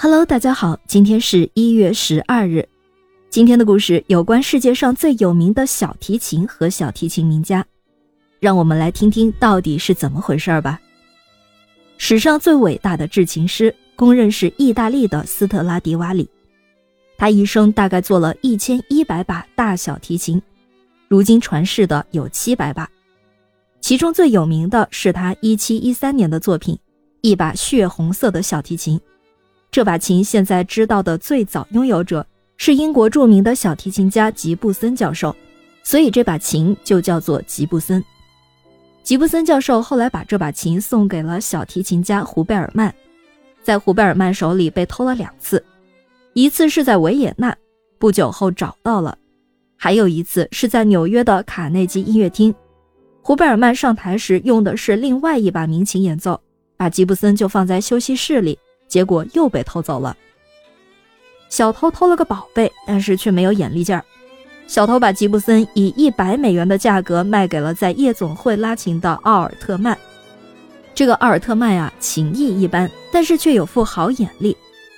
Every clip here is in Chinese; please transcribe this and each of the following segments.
Hello，大家好，今天是一月十二日。今天的故事有关世界上最有名的小提琴和小提琴名家，让我们来听听到底是怎么回事儿吧。史上最伟大的制琴师，公认是意大利的斯特拉迪瓦里。他一生大概做了一千一百把大小提琴，如今传世的有七百把，其中最有名的是他一七一三年的作品，一把血红色的小提琴。这把琴现在知道的最早拥有者是英国著名的小提琴家吉布森教授，所以这把琴就叫做吉布森。吉布森教授后来把这把琴送给了小提琴家胡贝尔曼，在胡贝尔曼手里被偷了两次，一次是在维也纳，不久后找到了，还有一次是在纽约的卡内基音乐厅，胡贝尔曼上台时用的是另外一把民琴演奏，把吉布森就放在休息室里。结果又被偷走了。小偷偷了个宝贝，但是却没有眼力劲儿。小偷把吉布森以一百美元的价格卖给了在夜总会拉琴的奥尔特曼。这个奥尔特曼啊，琴艺一般，但是却有副好眼力，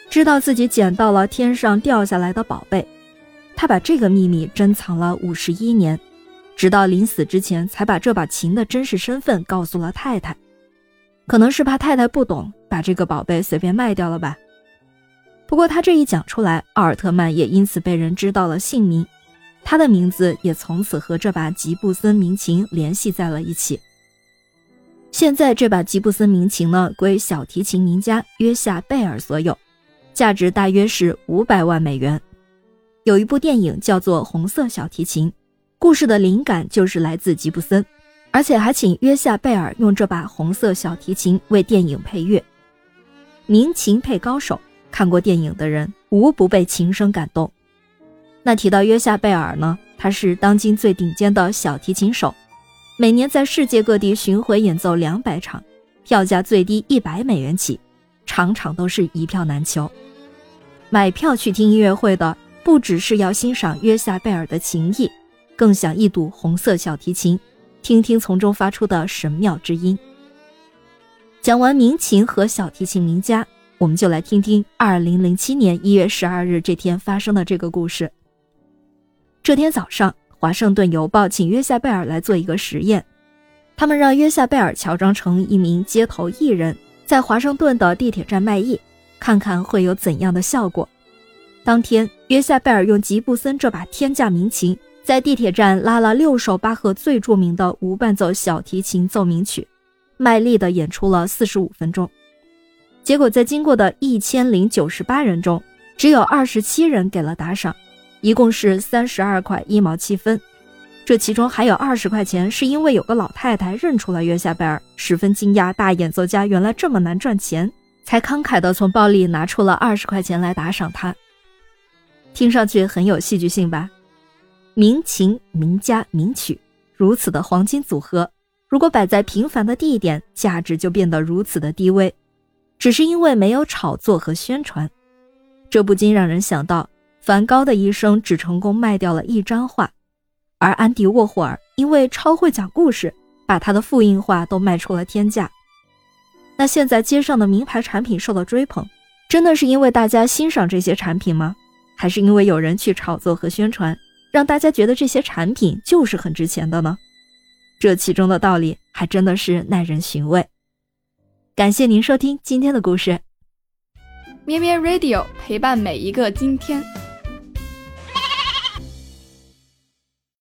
知道自己捡到了天上掉下来的宝贝。他把这个秘密珍藏了五十一年，直到临死之前才把这把琴的真实身份告诉了太太。可能是怕太太不懂，把这个宝贝随便卖掉了吧。不过他这一讲出来，奥尔特曼也因此被人知道了姓名，他的名字也从此和这把吉布森名琴联系在了一起。现在这把吉布森名琴呢，归小提琴名家约夏贝尔所有，价值大约是五百万美元。有一部电影叫做《红色小提琴》，故事的灵感就是来自吉布森。而且还请约夏贝尔用这把红色小提琴为电影配乐，民琴配高手，看过电影的人无不被琴声感动。那提到约夏贝尔呢，他是当今最顶尖的小提琴手，每年在世界各地巡回演奏两百场，票价最低一百美元起，场场都是一票难求。买票去听音乐会的，不只是要欣赏约夏贝尔的琴艺，更想一睹红色小提琴。听听从中发出的神妙之音。讲完民琴和小提琴名家，我们就来听听二零零七年一月十二日这天发生的这个故事。这天早上，华盛顿邮报请约夏贝尔来做一个实验，他们让约夏贝尔乔装成一名街头艺人，在华盛顿的地铁站卖艺，看看会有怎样的效果。当天，约夏贝尔用吉布森这把天价民琴。在地铁站拉了六首巴赫最著名的无伴奏小提琴奏鸣曲，卖力地演出了四十五分钟。结果在经过的一千零九十八人中，只有二十七人给了打赏，一共是三十二块一毛七分。这其中还有二十块钱是因为有个老太太认出了约夏贝尔，十分惊讶大演奏家原来这么难赚钱，才慷慨地从包里拿出了二十块钱来打赏他。听上去很有戏剧性吧？民琴、名家、名曲，如此的黄金组合，如果摆在平凡的地点，价值就变得如此的低微。只是因为没有炒作和宣传，这不禁让人想到，梵高的一生只成功卖掉了一张画，而安迪沃霍尔因为超会讲故事，把他的复印画都卖出了天价。那现在街上的名牌产品受到追捧，真的是因为大家欣赏这些产品吗？还是因为有人去炒作和宣传？让大家觉得这些产品就是很值钱的呢？这其中的道理还真的是耐人寻味。感谢您收听今天的故事，咩咩 Radio 陪伴每一个今天。